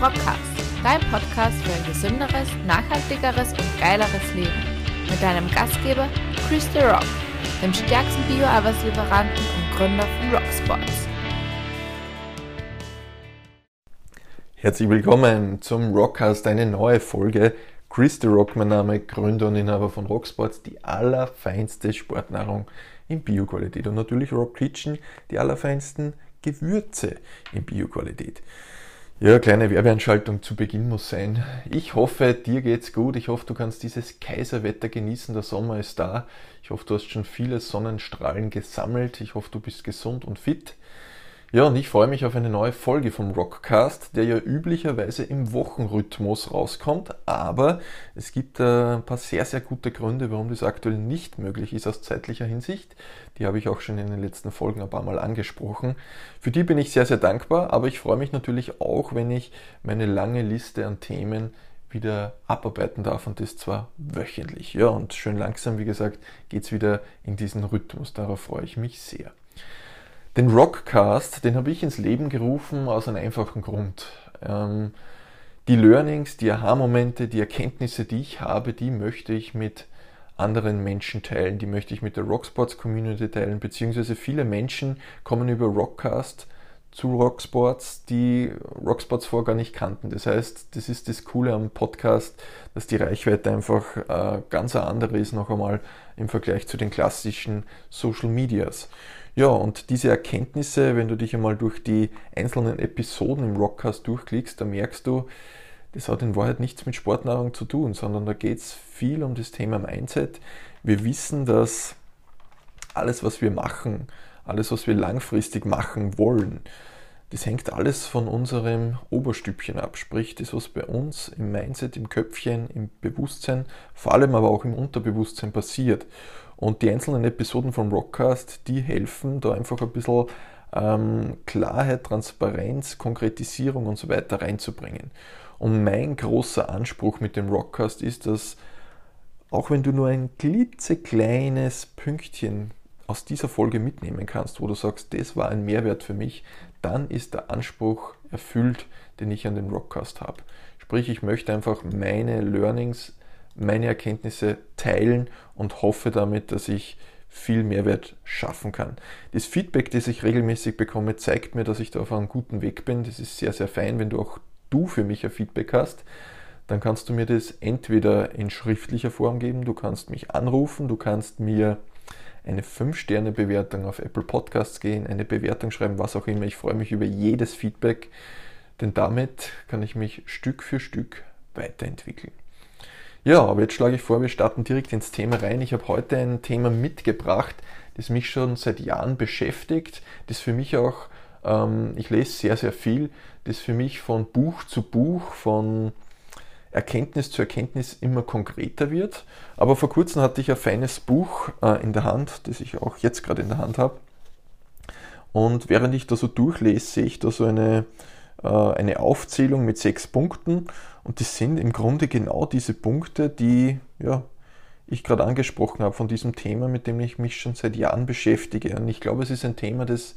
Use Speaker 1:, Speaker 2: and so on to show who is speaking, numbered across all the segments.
Speaker 1: Rockcast, dein Podcast für ein gesünderes, nachhaltigeres und geileres Leben. Mit deinem Gastgeber Chris The Rock, dem stärksten Bio-Arbeitslieferanten und Gründer von Rocksports.
Speaker 2: Herzlich willkommen zum Rockcast, eine neue Folge. Chris The Rock, mein Name, Gründer und Inhaber von Rocksports, die allerfeinste Sportnahrung in Bioqualität und natürlich Rock Kitchen, die allerfeinsten Gewürze in Bioqualität. Ja, kleine Werbeanschaltung zu Beginn muss sein. Ich hoffe, dir geht's gut. Ich hoffe, du kannst dieses Kaiserwetter genießen. Der Sommer ist da. Ich hoffe, du hast schon viele Sonnenstrahlen gesammelt. Ich hoffe, du bist gesund und fit. Ja, und ich freue mich auf eine neue Folge vom Rockcast, der ja üblicherweise im Wochenrhythmus rauskommt, aber es gibt äh, ein paar sehr, sehr gute Gründe, warum das aktuell nicht möglich ist aus zeitlicher Hinsicht. Die habe ich auch schon in den letzten Folgen ein paar Mal angesprochen. Für die bin ich sehr, sehr dankbar, aber ich freue mich natürlich auch, wenn ich meine lange Liste an Themen wieder abarbeiten darf und das zwar wöchentlich. Ja, und schön langsam, wie gesagt, geht es wieder in diesen Rhythmus. Darauf freue ich mich sehr. Den Rockcast, den habe ich ins Leben gerufen aus einem einfachen Grund. Ähm, die Learnings, die Aha-Momente, die Erkenntnisse, die ich habe, die möchte ich mit anderen Menschen teilen, die möchte ich mit der Rocksports Community teilen, beziehungsweise viele Menschen kommen über Rockcast zu Rocksports, die Rocksports vorher gar nicht kannten. Das heißt, das ist das Coole am Podcast, dass die Reichweite einfach äh, ganz andere ist, noch einmal im Vergleich zu den klassischen Social Medias. Ja, und diese Erkenntnisse, wenn du dich einmal durch die einzelnen Episoden im Rockcast durchklickst, da merkst du, das hat in Wahrheit nichts mit Sportnahrung zu tun, sondern da geht es viel um das Thema Mindset. Wir wissen, dass alles, was wir machen, alles, was wir langfristig machen wollen, das hängt alles von unserem Oberstübchen ab, sprich das, was bei uns im Mindset, im Köpfchen, im Bewusstsein, vor allem aber auch im Unterbewusstsein passiert. Und die einzelnen Episoden vom Rockcast, die helfen da einfach ein bisschen ähm, Klarheit, Transparenz, Konkretisierung und so weiter reinzubringen. Und mein großer Anspruch mit dem Rockcast ist, dass auch wenn du nur ein klitzekleines Pünktchen aus dieser Folge mitnehmen kannst, wo du sagst, das war ein Mehrwert für mich, dann ist der Anspruch erfüllt, den ich an den Rockcast habe. Sprich, ich möchte einfach meine Learnings, meine Erkenntnisse teilen und hoffe damit, dass ich viel Mehrwert schaffen kann. Das Feedback, das ich regelmäßig bekomme, zeigt mir, dass ich da auf einem guten Weg bin. Das ist sehr, sehr fein, wenn du auch du für mich ein Feedback hast. Dann kannst du mir das entweder in schriftlicher Form geben, du kannst mich anrufen, du kannst mir eine 5-Sterne-Bewertung auf Apple Podcasts gehen, eine Bewertung schreiben, was auch immer. Ich freue mich über jedes Feedback, denn damit kann ich mich Stück für Stück weiterentwickeln. Ja, aber jetzt schlage ich vor, wir starten direkt ins Thema rein. Ich habe heute ein Thema mitgebracht, das mich schon seit Jahren beschäftigt, das für mich auch, ähm, ich lese sehr, sehr viel, das für mich von Buch zu Buch, von Erkenntnis zu Erkenntnis immer konkreter wird. Aber vor kurzem hatte ich ein feines Buch äh, in der Hand, das ich auch jetzt gerade in der Hand habe. Und während ich da so durchlese, sehe ich da so eine, äh, eine Aufzählung mit sechs Punkten. Und das sind im Grunde genau diese Punkte, die ja, ich gerade angesprochen habe von diesem Thema, mit dem ich mich schon seit Jahren beschäftige. Und ich glaube, es ist ein Thema, das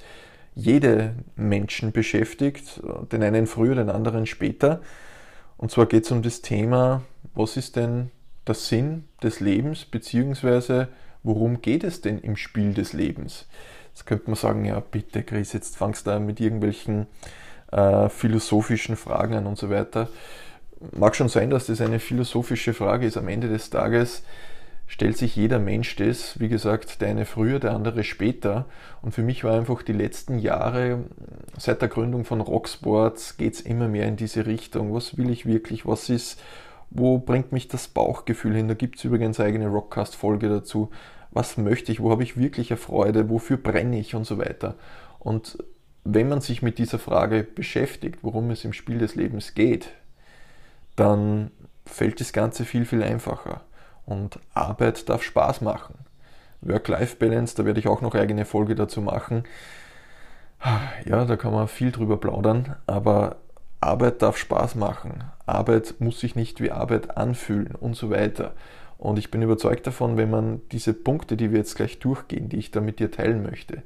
Speaker 2: jede Menschen beschäftigt, den einen früher, den anderen später. Und zwar geht es um das Thema, was ist denn der Sinn des Lebens, beziehungsweise worum geht es denn im Spiel des Lebens? Jetzt könnte man sagen, ja bitte Chris, jetzt fangst du da mit irgendwelchen äh, philosophischen Fragen an und so weiter. Mag schon sein, dass das eine philosophische Frage ist. Am Ende des Tages stellt sich jeder Mensch das, wie gesagt, der eine früher, der andere später. Und für mich war einfach die letzten Jahre, seit der Gründung von Rocksports, geht es immer mehr in diese Richtung. Was will ich wirklich? Was ist, wo bringt mich das Bauchgefühl hin? Da gibt es übrigens eine eigene Rockcast-Folge dazu. Was möchte ich? Wo habe ich wirkliche Freude? Wofür brenne ich? Und so weiter. Und wenn man sich mit dieser Frage beschäftigt, worum es im Spiel des Lebens geht, dann fällt das Ganze viel, viel einfacher. Und Arbeit darf Spaß machen. Work-Life-Balance, da werde ich auch noch eigene Folge dazu machen. Ja, da kann man viel drüber plaudern, aber Arbeit darf Spaß machen. Arbeit muss sich nicht wie Arbeit anfühlen und so weiter. Und ich bin überzeugt davon, wenn man diese Punkte, die wir jetzt gleich durchgehen, die ich da mit dir teilen möchte,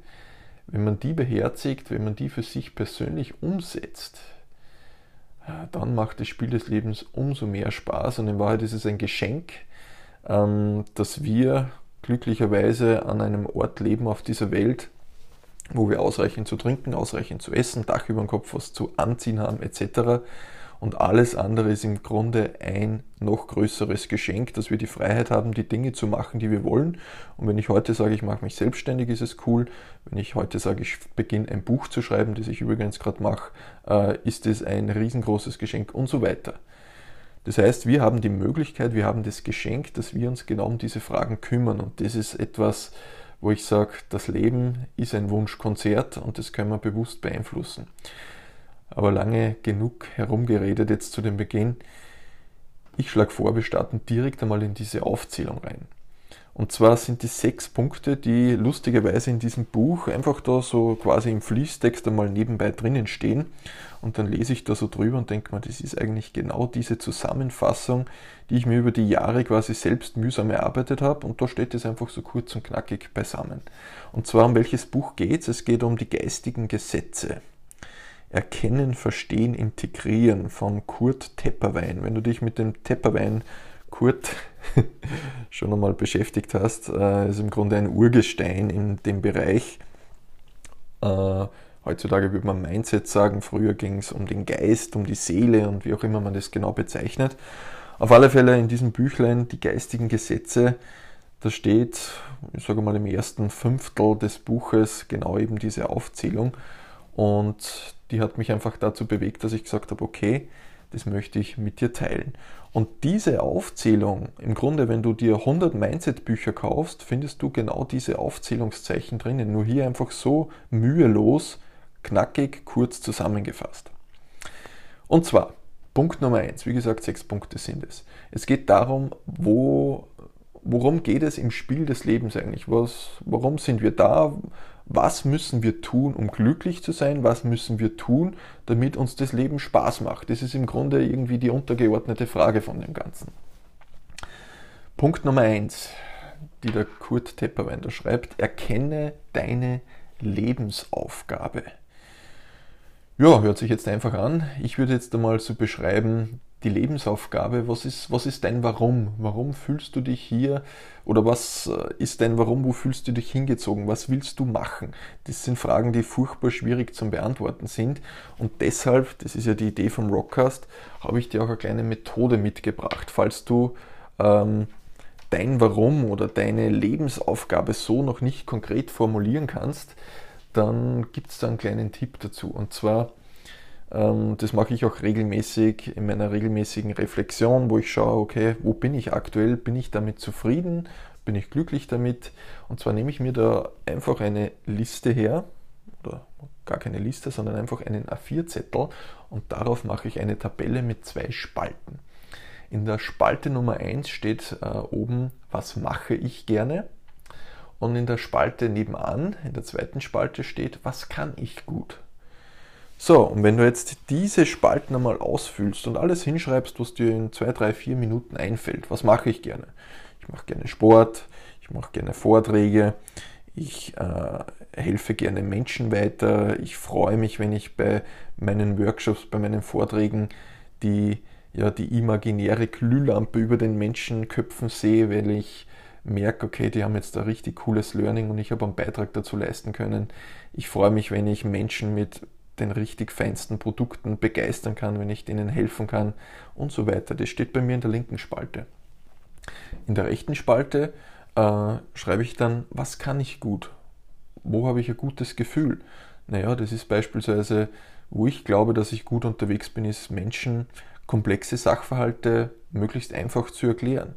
Speaker 2: wenn man die beherzigt, wenn man die für sich persönlich umsetzt, dann macht das Spiel des Lebens umso mehr Spaß. Und in Wahrheit ist es ein Geschenk, dass wir glücklicherweise an einem Ort leben auf dieser Welt, wo wir ausreichend zu trinken, ausreichend zu essen, Dach über dem Kopf, was zu anziehen haben etc. Und alles andere ist im Grunde ein noch größeres Geschenk, dass wir die Freiheit haben, die Dinge zu machen, die wir wollen. Und wenn ich heute sage, ich mache mich selbstständig, ist es cool. Wenn ich heute sage, ich beginne ein Buch zu schreiben, das ich übrigens gerade mache, äh, ist es ein riesengroßes Geschenk und so weiter. Das heißt, wir haben die Möglichkeit, wir haben das Geschenk, dass wir uns genau um diese Fragen kümmern. Und das ist etwas, wo ich sage, das Leben ist ein Wunschkonzert und das können wir bewusst beeinflussen aber lange genug herumgeredet jetzt zu dem Beginn. Ich schlage vor, wir starten direkt einmal in diese Aufzählung rein. Und zwar sind die sechs Punkte, die lustigerweise in diesem Buch einfach da so quasi im Fließtext einmal nebenbei drinnen stehen. Und dann lese ich da so drüber und denke mir, das ist eigentlich genau diese Zusammenfassung, die ich mir über die Jahre quasi selbst mühsam erarbeitet habe. Und da steht es einfach so kurz und knackig beisammen. Und zwar um welches Buch geht es? Es geht um die geistigen Gesetze. Erkennen, Verstehen, Integrieren von Kurt Tepperwein. Wenn du dich mit dem Tepperwein Kurt schon einmal beschäftigt hast, äh, ist im Grunde ein Urgestein in dem Bereich. Äh, heutzutage würde man Mindset sagen, früher ging es um den Geist, um die Seele und wie auch immer man das genau bezeichnet. Auf alle Fälle in diesem Büchlein die geistigen Gesetze, da steht, ich sage mal im ersten Fünftel des Buches genau eben diese Aufzählung. Und die hat mich einfach dazu bewegt, dass ich gesagt habe, okay, das möchte ich mit dir teilen. Und diese Aufzählung, im Grunde, wenn du dir 100 Mindset-Bücher kaufst, findest du genau diese Aufzählungszeichen drinnen. Nur hier einfach so mühelos, knackig, kurz zusammengefasst. Und zwar, Punkt Nummer eins. wie gesagt, sechs Punkte sind es. Es geht darum, wo, worum geht es im Spiel des Lebens eigentlich? Was, warum sind wir da? Was müssen wir tun, um glücklich zu sein, was müssen wir tun, damit uns das Leben Spaß macht. Das ist im Grunde irgendwie die untergeordnete Frage von dem Ganzen. Punkt Nummer eins, die der Kurt Tepperwein schreibt, erkenne deine Lebensaufgabe. Ja, hört sich jetzt einfach an. Ich würde jetzt einmal so beschreiben, die Lebensaufgabe, was ist, was ist dein Warum? Warum fühlst du dich hier oder was äh, ist dein Warum? Wo fühlst du dich hingezogen? Was willst du machen? Das sind Fragen, die furchtbar schwierig zum Beantworten sind und deshalb, das ist ja die Idee vom Rockcast, habe ich dir auch eine kleine Methode mitgebracht. Falls du ähm, dein Warum oder deine Lebensaufgabe so noch nicht konkret formulieren kannst, dann gibt es da einen kleinen Tipp dazu und zwar das mache ich auch regelmäßig in meiner regelmäßigen Reflexion, wo ich schaue, okay, wo bin ich aktuell? Bin ich damit zufrieden? Bin ich glücklich damit? Und zwar nehme ich mir da einfach eine Liste her, oder gar keine Liste, sondern einfach einen A4-Zettel und darauf mache ich eine Tabelle mit zwei Spalten. In der Spalte Nummer 1 steht äh, oben, was mache ich gerne? Und in der Spalte nebenan, in der zweiten Spalte steht, was kann ich gut? So, und wenn du jetzt diese Spalten einmal ausfüllst und alles hinschreibst, was dir in zwei, drei, vier Minuten einfällt, was mache ich gerne? Ich mache gerne Sport, ich mache gerne Vorträge, ich äh, helfe gerne Menschen weiter, ich freue mich, wenn ich bei meinen Workshops, bei meinen Vorträgen die, ja, die imaginäre Glühlampe über den Menschenköpfen sehe, weil ich merke, okay, die haben jetzt ein richtig cooles Learning und ich habe einen Beitrag dazu leisten können. Ich freue mich, wenn ich Menschen mit den richtig feinsten Produkten begeistern kann, wenn ich denen helfen kann und so weiter. Das steht bei mir in der linken Spalte. In der rechten Spalte äh, schreibe ich dann, was kann ich gut? Wo habe ich ein gutes Gefühl? Naja, das ist beispielsweise, wo ich glaube, dass ich gut unterwegs bin, ist Menschen komplexe Sachverhalte möglichst einfach zu erklären.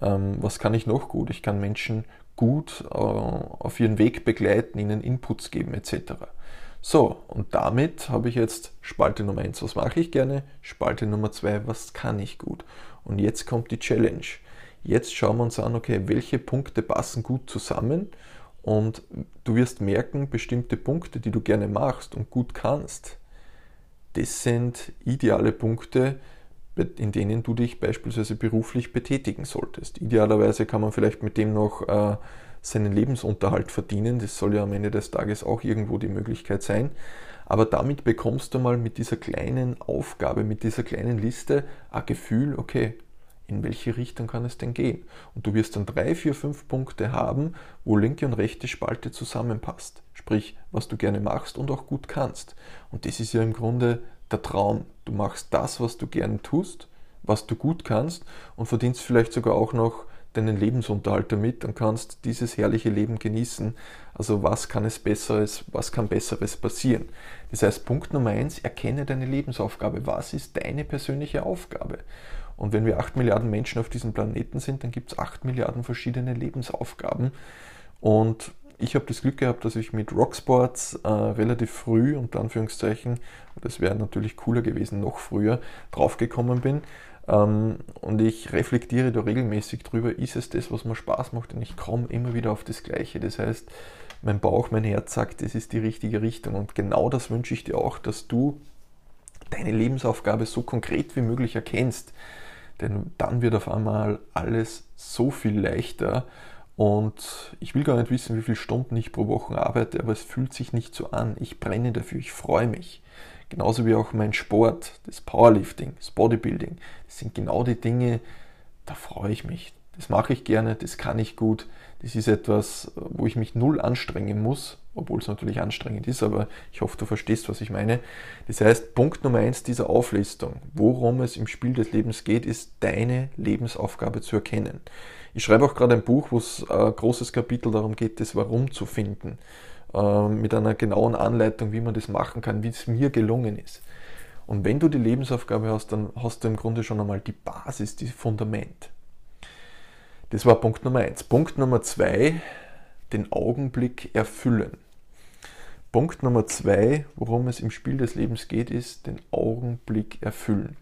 Speaker 2: Ähm, was kann ich noch gut? Ich kann Menschen gut äh, auf ihren Weg begleiten, ihnen Inputs geben etc. So, und damit habe ich jetzt Spalte Nummer 1, was mache ich gerne? Spalte Nummer 2, was kann ich gut? Und jetzt kommt die Challenge. Jetzt schauen wir uns an, okay, welche Punkte passen gut zusammen und du wirst merken, bestimmte Punkte, die du gerne machst und gut kannst, das sind ideale Punkte, in denen du dich beispielsweise beruflich betätigen solltest. Idealerweise kann man vielleicht mit dem noch äh, seinen Lebensunterhalt verdienen. Das soll ja am Ende des Tages auch irgendwo die Möglichkeit sein. Aber damit bekommst du mal mit dieser kleinen Aufgabe, mit dieser kleinen Liste ein Gefühl, okay, in welche Richtung kann es denn gehen? Und du wirst dann drei, vier, fünf Punkte haben, wo linke und rechte Spalte zusammenpasst. Sprich, was du gerne machst und auch gut kannst. Und das ist ja im Grunde der Traum. Du machst das, was du gerne tust, was du gut kannst und verdienst vielleicht sogar auch noch deinen Lebensunterhalt damit und kannst dieses herrliche Leben genießen. Also was kann es Besseres, was kann Besseres passieren? Das heißt, Punkt Nummer eins, erkenne deine Lebensaufgabe. Was ist deine persönliche Aufgabe? Und wenn wir acht Milliarden Menschen auf diesem Planeten sind, dann gibt es acht Milliarden verschiedene Lebensaufgaben. Und ich habe das Glück gehabt, dass ich mit Rocksports äh, relativ früh, unter Anführungszeichen, das wäre natürlich cooler gewesen, noch früher, draufgekommen bin. Ähm, und ich reflektiere da regelmäßig drüber, ist es das, was mir Spaß macht? Und ich komme immer wieder auf das Gleiche. Das heißt, mein Bauch, mein Herz sagt, das ist die richtige Richtung. Und genau das wünsche ich dir auch, dass du deine Lebensaufgabe so konkret wie möglich erkennst. Denn dann wird auf einmal alles so viel leichter. Und ich will gar nicht wissen, wie viele Stunden ich pro Woche arbeite, aber es fühlt sich nicht so an. Ich brenne dafür, ich freue mich. Genauso wie auch mein Sport, das Powerlifting, das Bodybuilding. Das sind genau die Dinge, da freue ich mich. Das mache ich gerne, das kann ich gut. Das ist etwas, wo ich mich null anstrengen muss, obwohl es natürlich anstrengend ist, aber ich hoffe, du verstehst, was ich meine. Das heißt, Punkt Nummer eins dieser Auflistung, worum es im Spiel des Lebens geht, ist deine Lebensaufgabe zu erkennen. Ich schreibe auch gerade ein Buch, wo es ein äh, großes Kapitel darum geht, das Warum zu finden, äh, mit einer genauen Anleitung, wie man das machen kann, wie es mir gelungen ist. Und wenn du die Lebensaufgabe hast, dann hast du im Grunde schon einmal die Basis, das Fundament. Das war Punkt Nummer eins. Punkt Nummer zwei, den Augenblick erfüllen. Punkt Nummer zwei, worum es im Spiel des Lebens geht, ist den Augenblick erfüllen.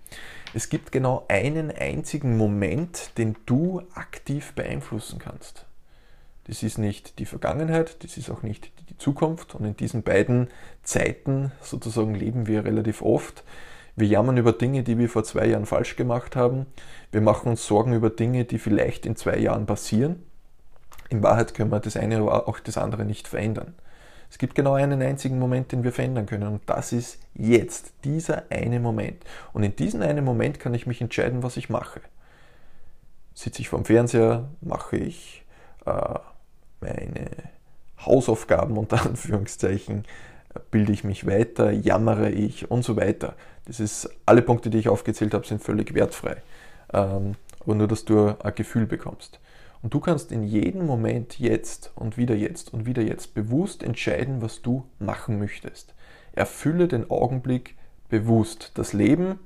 Speaker 2: Es gibt genau einen einzigen Moment, den du aktiv beeinflussen kannst. Das ist nicht die Vergangenheit, das ist auch nicht die Zukunft. Und in diesen beiden Zeiten sozusagen leben wir relativ oft. Wir jammern über Dinge, die wir vor zwei Jahren falsch gemacht haben. Wir machen uns Sorgen über Dinge, die vielleicht in zwei Jahren passieren. In Wahrheit können wir das eine oder auch das andere nicht verändern. Es gibt genau einen einzigen Moment, den wir verändern können und das ist jetzt, dieser eine Moment. Und in diesem einen Moment kann ich mich entscheiden, was ich mache. Sitze ich vorm Fernseher, mache ich äh, meine Hausaufgaben unter Anführungszeichen, bilde ich mich weiter, jammere ich und so weiter. Das ist, alle Punkte, die ich aufgezählt habe, sind völlig wertfrei. Ähm, aber nur, dass du ein Gefühl bekommst. Und du kannst in jedem Moment jetzt und wieder jetzt und wieder jetzt bewusst entscheiden, was du machen möchtest. Erfülle den Augenblick bewusst. Das Leben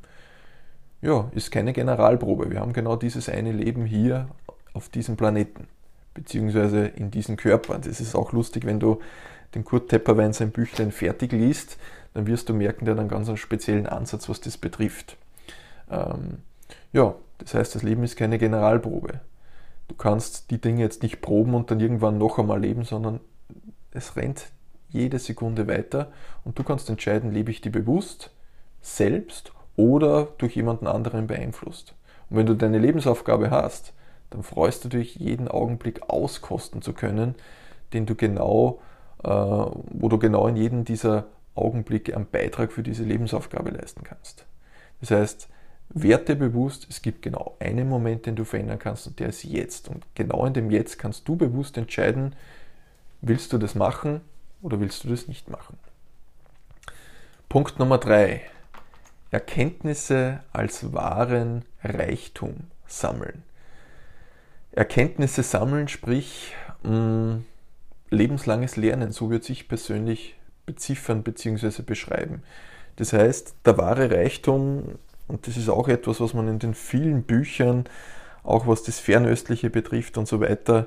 Speaker 2: ja, ist keine Generalprobe. Wir haben genau dieses eine Leben hier auf diesem Planeten, beziehungsweise in diesem Körper. Das ist auch lustig, wenn du den Kurt Tepperwein sein Büchlein fertig liest, dann wirst du merken, der hat einen ganz speziellen Ansatz, was das betrifft. Ähm, ja, das heißt, das Leben ist keine Generalprobe. Du kannst die Dinge jetzt nicht proben und dann irgendwann noch einmal leben, sondern es rennt jede Sekunde weiter und du kannst entscheiden, lebe ich die bewusst, selbst oder durch jemanden anderen beeinflusst. Und wenn du deine Lebensaufgabe hast, dann freust du dich, jeden Augenblick auskosten zu können, den du genau, äh, wo du genau in jedem dieser Augenblicke einen Beitrag für diese Lebensaufgabe leisten kannst. Das heißt, Werte bewusst, es gibt genau einen Moment, den du verändern kannst und der ist jetzt. Und genau in dem Jetzt kannst du bewusst entscheiden, willst du das machen oder willst du das nicht machen. Punkt Nummer drei. Erkenntnisse als wahren Reichtum sammeln. Erkenntnisse sammeln, sprich mm, lebenslanges Lernen, so würde ich persönlich beziffern bzw. beschreiben. Das heißt, der wahre Reichtum und das ist auch etwas, was man in den vielen Büchern, auch was das Fernöstliche betrifft und so weiter,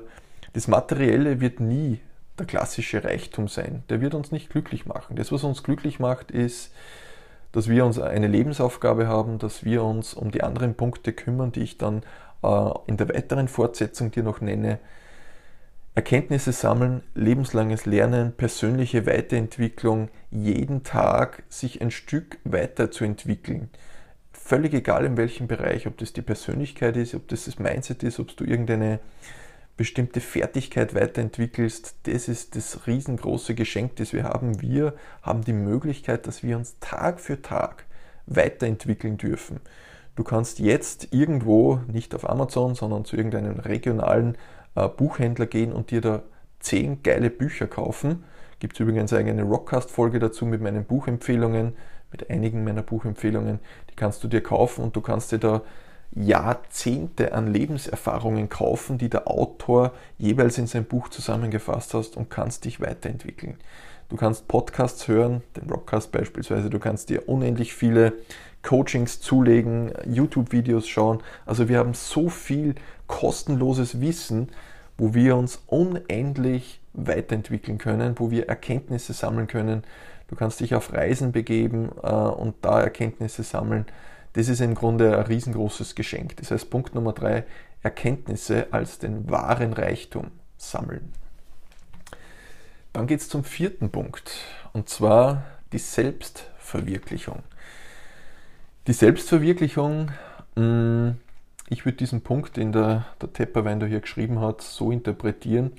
Speaker 2: das Materielle wird nie der klassische Reichtum sein. Der wird uns nicht glücklich machen. Das, was uns glücklich macht, ist, dass wir uns eine Lebensaufgabe haben, dass wir uns um die anderen Punkte kümmern, die ich dann in der weiteren Fortsetzung dir noch nenne. Erkenntnisse sammeln, lebenslanges Lernen, persönliche Weiterentwicklung, jeden Tag sich ein Stück weiterzuentwickeln völlig egal in welchem Bereich, ob das die Persönlichkeit ist, ob das das Mindset ist, ob du irgendeine bestimmte Fertigkeit weiterentwickelst, das ist das riesengroße Geschenk, das wir haben. Wir haben die Möglichkeit, dass wir uns Tag für Tag weiterentwickeln dürfen. Du kannst jetzt irgendwo, nicht auf Amazon, sondern zu irgendeinem regionalen äh, Buchhändler gehen und dir da zehn geile Bücher kaufen. Gibt es übrigens eine Rockcast-Folge dazu mit meinen Buchempfehlungen, mit einigen meiner Buchempfehlungen. Die kannst du dir kaufen und du kannst dir da Jahrzehnte an Lebenserfahrungen kaufen, die der Autor jeweils in sein Buch zusammengefasst hast und kannst dich weiterentwickeln. Du kannst Podcasts hören, den Rockcast beispielsweise, du kannst dir unendlich viele Coachings zulegen, YouTube-Videos schauen. Also wir haben so viel kostenloses Wissen, wo wir uns unendlich weiterentwickeln können, wo wir Erkenntnisse sammeln können. Du kannst dich auf Reisen begeben äh, und da Erkenntnisse sammeln. Das ist im Grunde ein riesengroßes Geschenk. Das heißt, Punkt Nummer drei, Erkenntnisse als den wahren Reichtum sammeln. Dann geht es zum vierten Punkt, und zwar die Selbstverwirklichung. Die Selbstverwirklichung, mm, ich würde diesen Punkt, den der, der Tepperwein da hier geschrieben hat, so interpretieren,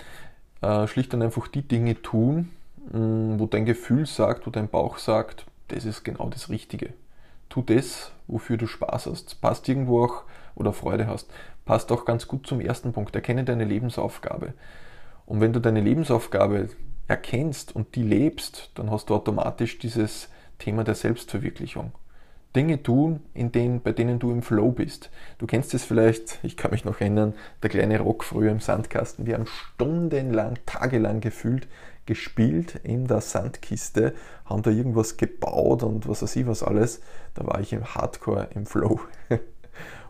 Speaker 2: äh, schlicht und einfach die Dinge tun, mm, wo dein Gefühl sagt, wo dein Bauch sagt, das ist genau das Richtige. Tu das, wofür du Spaß hast. Passt irgendwo auch oder Freude hast. Passt auch ganz gut zum ersten Punkt. Erkenne deine Lebensaufgabe. Und wenn du deine Lebensaufgabe erkennst und die lebst, dann hast du automatisch dieses Thema der Selbstverwirklichung. Dinge tun, in denen, bei denen du im Flow bist. Du kennst es vielleicht, ich kann mich noch erinnern, der kleine Rock früher im Sandkasten. Wir haben stundenlang, tagelang gefühlt gespielt in der Sandkiste, haben da irgendwas gebaut und was weiß ich was alles. Da war ich im Hardcore im Flow.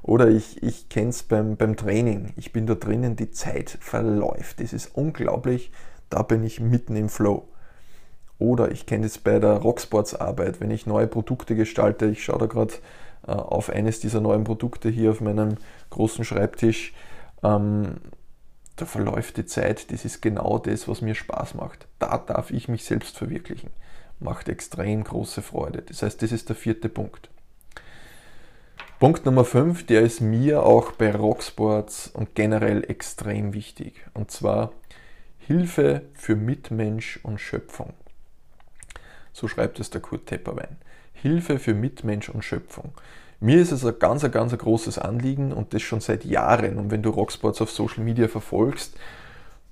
Speaker 2: Oder ich, ich kenne es beim, beim Training. Ich bin da drinnen, die Zeit verläuft. Das ist unglaublich. Da bin ich mitten im Flow. Oder ich kenne es bei der Rocksports Arbeit, wenn ich neue Produkte gestalte. Ich schaue da gerade äh, auf eines dieser neuen Produkte hier auf meinem großen Schreibtisch. Ähm, da verläuft die Zeit. Das ist genau das, was mir Spaß macht. Da darf ich mich selbst verwirklichen. Macht extrem große Freude. Das heißt, das ist der vierte Punkt. Punkt Nummer 5, der ist mir auch bei Rocksports und generell extrem wichtig. Und zwar Hilfe für Mitmensch und Schöpfung. So schreibt es der Kurt Tepperwein. Hilfe für Mitmensch und Schöpfung. Mir ist es ein ganz, ein ganz großes Anliegen und das schon seit Jahren. Und wenn du Rocksports auf Social Media verfolgst,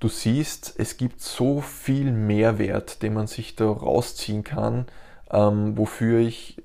Speaker 2: du siehst, es gibt so viel Mehrwert, den man sich da rausziehen kann, ähm, wofür ich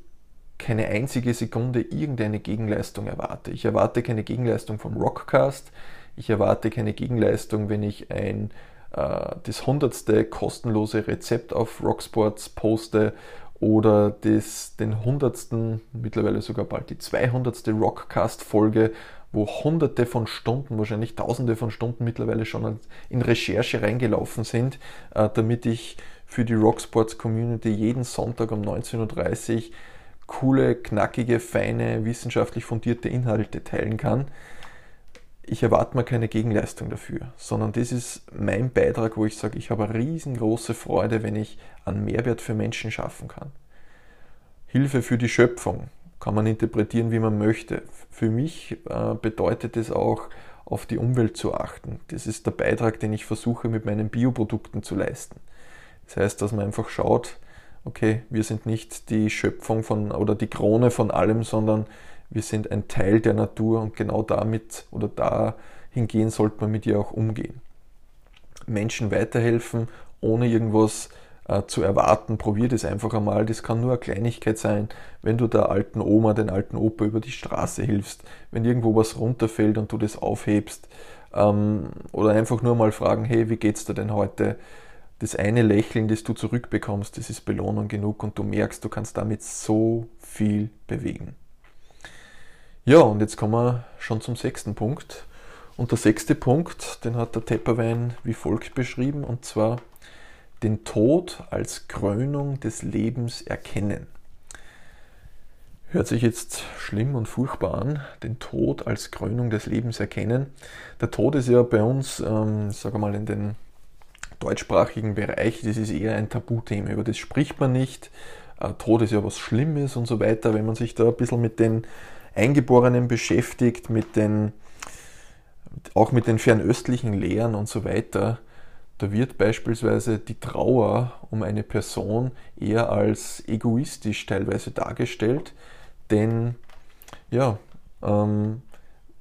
Speaker 2: keine einzige Sekunde irgendeine Gegenleistung erwarte. Ich erwarte keine Gegenleistung vom Rockcast. Ich erwarte keine Gegenleistung, wenn ich ein das hundertste kostenlose Rezept auf Rocksports poste oder das, den hundertsten, mittlerweile sogar bald die zweihundertste Rockcast-Folge, wo hunderte von Stunden, wahrscheinlich tausende von Stunden mittlerweile schon in Recherche reingelaufen sind, äh, damit ich für die Rocksports Community jeden Sonntag um 19.30 Uhr coole, knackige, feine, wissenschaftlich fundierte Inhalte teilen kann ich erwarte mir keine Gegenleistung dafür, sondern das ist mein Beitrag, wo ich sage, ich habe eine riesengroße Freude, wenn ich einen Mehrwert für Menschen schaffen kann. Hilfe für die Schöpfung kann man interpretieren, wie man möchte. Für mich äh, bedeutet es auch, auf die Umwelt zu achten. Das ist der Beitrag, den ich versuche mit meinen Bioprodukten zu leisten. Das heißt, dass man einfach schaut, okay, wir sind nicht die Schöpfung von oder die Krone von allem, sondern wir sind ein Teil der Natur und genau damit oder dahingehend sollte man mit ihr auch umgehen. Menschen weiterhelfen, ohne irgendwas äh, zu erwarten, probier das einfach einmal. Das kann nur eine Kleinigkeit sein, wenn du der alten Oma, den alten Opa über die Straße hilfst, wenn irgendwo was runterfällt und du das aufhebst. Ähm, oder einfach nur mal fragen, hey, wie geht's dir denn heute? Das eine Lächeln, das du zurückbekommst, das ist Belohnung genug und du merkst, du kannst damit so viel bewegen. Ja, und jetzt kommen wir schon zum sechsten Punkt. Und der sechste Punkt, den hat der Tepperwein wie folgt beschrieben, und zwar den Tod als Krönung des Lebens erkennen. Hört sich jetzt schlimm und furchtbar an, den Tod als Krönung des Lebens erkennen. Der Tod ist ja bei uns, ähm, sage mal, in den deutschsprachigen Bereich, das ist eher ein Tabuthema, über das spricht man nicht. Äh, Tod ist ja was Schlimmes und so weiter. Wenn man sich da ein bisschen mit den Eingeborenen beschäftigt, mit den auch mit den fernöstlichen Lehren und so weiter, da wird beispielsweise die Trauer um eine Person eher als egoistisch teilweise dargestellt, denn ja, ähm,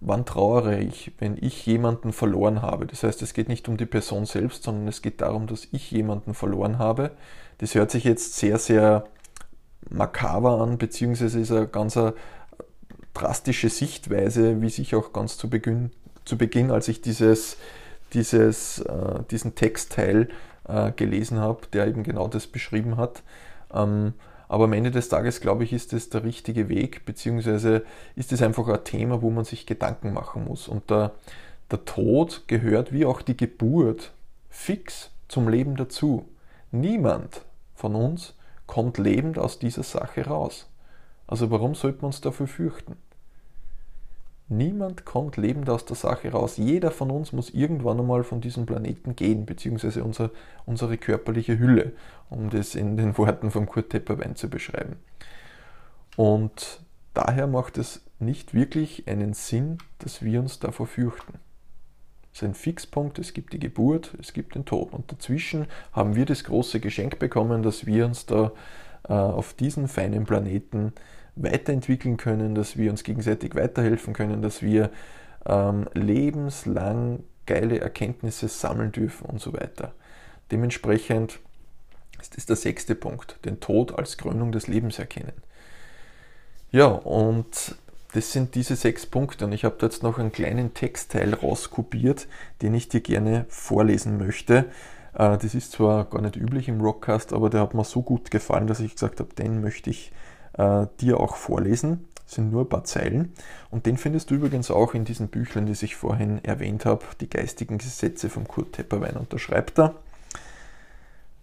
Speaker 2: wann trauere ich, wenn ich jemanden verloren habe? Das heißt, es geht nicht um die Person selbst, sondern es geht darum, dass ich jemanden verloren habe. Das hört sich jetzt sehr, sehr makaber an, beziehungsweise ist eine ganz eine drastische Sichtweise, wie sich auch ganz zu Beginn, zu Beginn als ich dieses, dieses, äh, diesen Textteil äh, gelesen habe, der eben genau das beschrieben hat. Ähm, aber am Ende des Tages, glaube ich, ist es der richtige Weg, beziehungsweise ist es einfach ein Thema, wo man sich Gedanken machen muss. Und der, der Tod gehört wie auch die Geburt fix zum Leben dazu. Niemand von uns kommt lebend aus dieser Sache raus. Also warum sollte man uns dafür fürchten? Niemand kommt lebend aus der Sache raus. Jeder von uns muss irgendwann einmal von diesem Planeten gehen, beziehungsweise unser, unsere körperliche Hülle, um das in den Worten von Kurt Tepperwein zu beschreiben. Und daher macht es nicht wirklich einen Sinn, dass wir uns davor fürchten. Es ist ein Fixpunkt, es gibt die Geburt, es gibt den Tod. Und dazwischen haben wir das große Geschenk bekommen, dass wir uns da äh, auf diesen feinen Planeten weiterentwickeln können, dass wir uns gegenseitig weiterhelfen können, dass wir ähm, lebenslang geile Erkenntnisse sammeln dürfen und so weiter. Dementsprechend ist das der sechste Punkt, den Tod als Krönung des Lebens erkennen. Ja, und das sind diese sechs Punkte und ich habe da jetzt noch einen kleinen Textteil rauskopiert, den ich dir gerne vorlesen möchte. Äh, das ist zwar gar nicht üblich im Rockcast, aber der hat mir so gut gefallen, dass ich gesagt habe, den möchte ich äh, dir auch vorlesen. Das sind nur ein paar Zeilen. Und den findest du übrigens auch in diesen Büchern, die ich vorhin erwähnt habe, die geistigen Gesetze von Kurt Tepperwein. Und da schreibt er,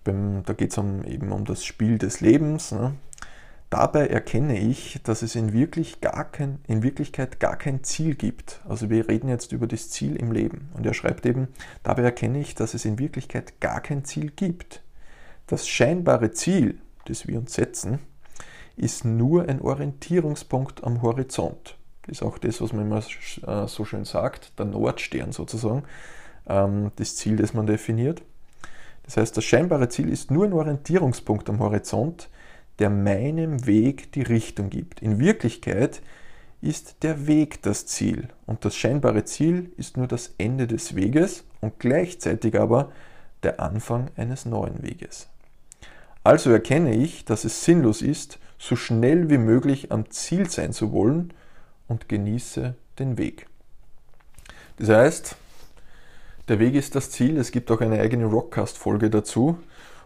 Speaker 2: da geht es um, eben um das Spiel des Lebens. Ne? Dabei erkenne ich, dass es in, wirklich gar kein, in Wirklichkeit gar kein Ziel gibt. Also wir reden jetzt über das Ziel im Leben. Und er schreibt eben, dabei erkenne ich, dass es in Wirklichkeit gar kein Ziel gibt. Das scheinbare Ziel, das wir uns setzen, ist nur ein Orientierungspunkt am Horizont. Das ist auch das, was man immer äh, so schön sagt, der Nordstern sozusagen, ähm, das Ziel, das man definiert. Das heißt, das scheinbare Ziel ist nur ein Orientierungspunkt am Horizont, der meinem Weg die Richtung gibt. In Wirklichkeit ist der Weg das Ziel und das scheinbare Ziel ist nur das Ende des Weges und gleichzeitig aber der Anfang eines neuen Weges. Also erkenne ich, dass es sinnlos ist, so schnell wie möglich am Ziel sein zu wollen und genieße den Weg. Das heißt, der Weg ist das Ziel. Es gibt auch eine eigene Rockcast-Folge dazu.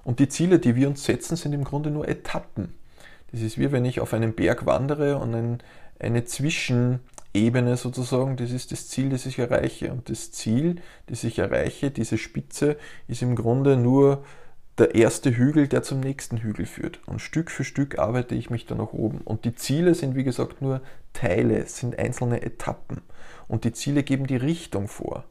Speaker 2: Und die Ziele, die wir uns setzen, sind im Grunde nur Etappen. Das ist wie wenn ich auf einen Berg wandere und ein, eine Zwischenebene sozusagen, das ist das Ziel, das ich erreiche. Und das Ziel, das ich erreiche, diese Spitze, ist im Grunde nur der erste Hügel, der zum nächsten Hügel führt. Und Stück für Stück arbeite ich mich da nach oben. Und die Ziele sind, wie gesagt, nur Teile, sind einzelne Etappen. Und die Ziele geben die Richtung vor.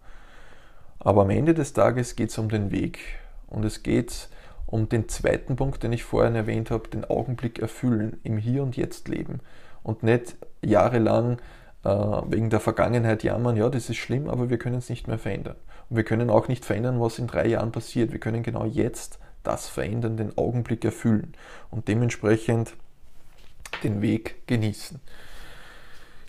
Speaker 2: Aber am Ende des Tages geht es um den Weg. Und es geht um den zweiten Punkt, den ich vorhin erwähnt habe, den Augenblick erfüllen, im Hier und Jetzt leben. Und nicht jahrelang äh, wegen der Vergangenheit jammern, ja, das ist schlimm, aber wir können es nicht mehr verändern. Und wir können auch nicht verändern, was in drei Jahren passiert. Wir können genau jetzt das verändern, den Augenblick erfüllen und dementsprechend den Weg genießen.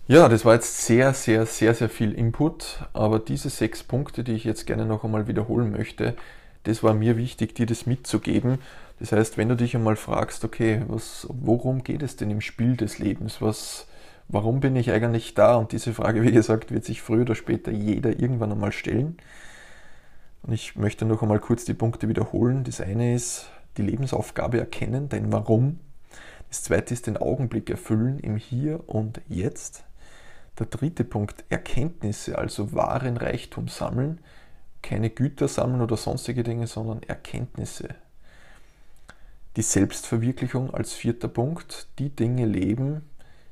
Speaker 2: Ja, das war jetzt sehr, sehr, sehr, sehr viel Input, aber diese sechs Punkte, die ich jetzt gerne noch einmal wiederholen möchte, das war mir wichtig, dir das mitzugeben. Das heißt, wenn du dich einmal fragst, okay, was, worum geht es denn im Spiel des Lebens? Was, warum bin ich eigentlich da? Und diese Frage, wie gesagt, wird sich früher oder später jeder irgendwann einmal stellen. Und ich möchte noch einmal kurz die Punkte wiederholen. Das eine ist die Lebensaufgabe erkennen, dein Warum. Das zweite ist den Augenblick erfüllen im Hier und Jetzt. Der dritte Punkt, Erkenntnisse, also wahren Reichtum sammeln. Keine Güter sammeln oder sonstige Dinge, sondern Erkenntnisse. Die Selbstverwirklichung als vierter Punkt, die Dinge leben,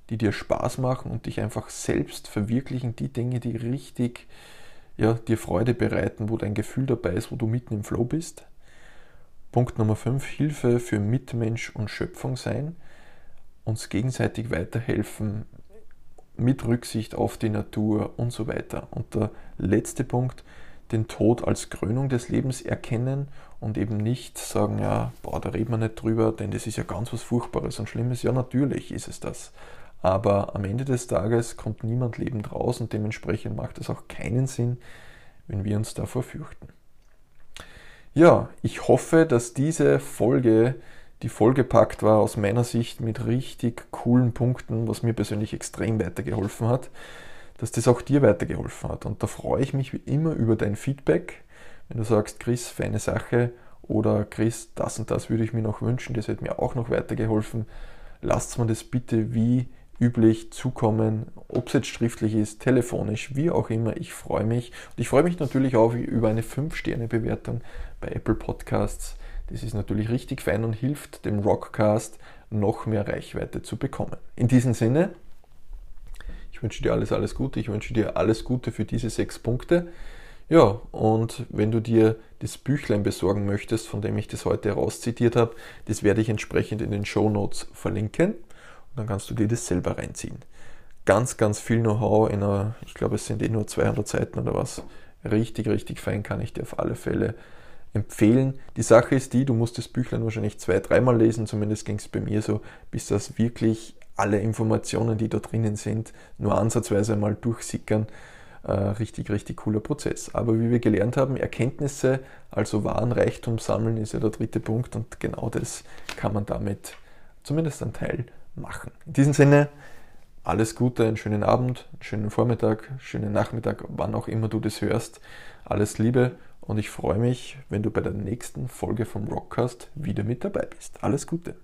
Speaker 2: die dir Spaß machen und dich einfach selbst verwirklichen, die Dinge, die richtig ja, dir Freude bereiten, wo dein Gefühl dabei ist, wo du mitten im Flow bist. Punkt Nummer 5, Hilfe für Mitmensch und Schöpfung sein, uns gegenseitig weiterhelfen, mit Rücksicht auf die Natur und so weiter. Und der letzte Punkt, den Tod als Krönung des Lebens erkennen und eben nicht sagen, ja, boah, da reden wir nicht drüber, denn das ist ja ganz was Furchtbares und Schlimmes. Ja, natürlich ist es das. Aber am Ende des Tages kommt niemand lebend raus und dementsprechend macht es auch keinen Sinn, wenn wir uns davor fürchten. Ja, ich hoffe, dass diese Folge, die vollgepackt war aus meiner Sicht mit richtig coolen Punkten, was mir persönlich extrem weitergeholfen hat, dass das auch dir weitergeholfen hat. Und da freue ich mich wie immer über dein Feedback. Wenn du sagst, Chris, feine Sache oder Chris, das und das würde ich mir noch wünschen, das hätte mir auch noch weitergeholfen, lasst mir das bitte wie üblich zukommen, ob es jetzt schriftlich ist, telefonisch, wie auch immer. Ich freue mich. Und ich freue mich natürlich auch über eine 5-Sterne-Bewertung bei Apple Podcasts. Das ist natürlich richtig fein und hilft dem Rockcast noch mehr Reichweite zu bekommen. In diesem Sinne, ich wünsche dir alles, alles Gute. Ich wünsche dir alles Gute für diese sechs Punkte. Ja, und wenn du dir das Büchlein besorgen möchtest, von dem ich das heute herauszitiert habe, das werde ich entsprechend in den Show Notes verlinken dann kannst du dir das selber reinziehen. Ganz, ganz viel Know-how in einer, ich glaube, es sind eh nur 200 Seiten oder was. Richtig, richtig fein kann ich dir auf alle Fälle empfehlen. Die Sache ist die, du musst das Büchlein wahrscheinlich zwei, dreimal lesen, zumindest ging es bei mir so, bis das wirklich alle Informationen, die da drinnen sind, nur ansatzweise mal durchsickern. Äh, richtig, richtig cooler Prozess. Aber wie wir gelernt haben, Erkenntnisse, also Warenreichtum sammeln, ist ja der dritte Punkt und genau das kann man damit zumindest ein Teil machen. In diesem Sinne, alles Gute, einen schönen Abend, einen schönen Vormittag, einen schönen Nachmittag, wann auch immer du das hörst. Alles Liebe und ich freue mich, wenn du bei der nächsten Folge vom Rockcast wieder mit dabei bist. Alles Gute.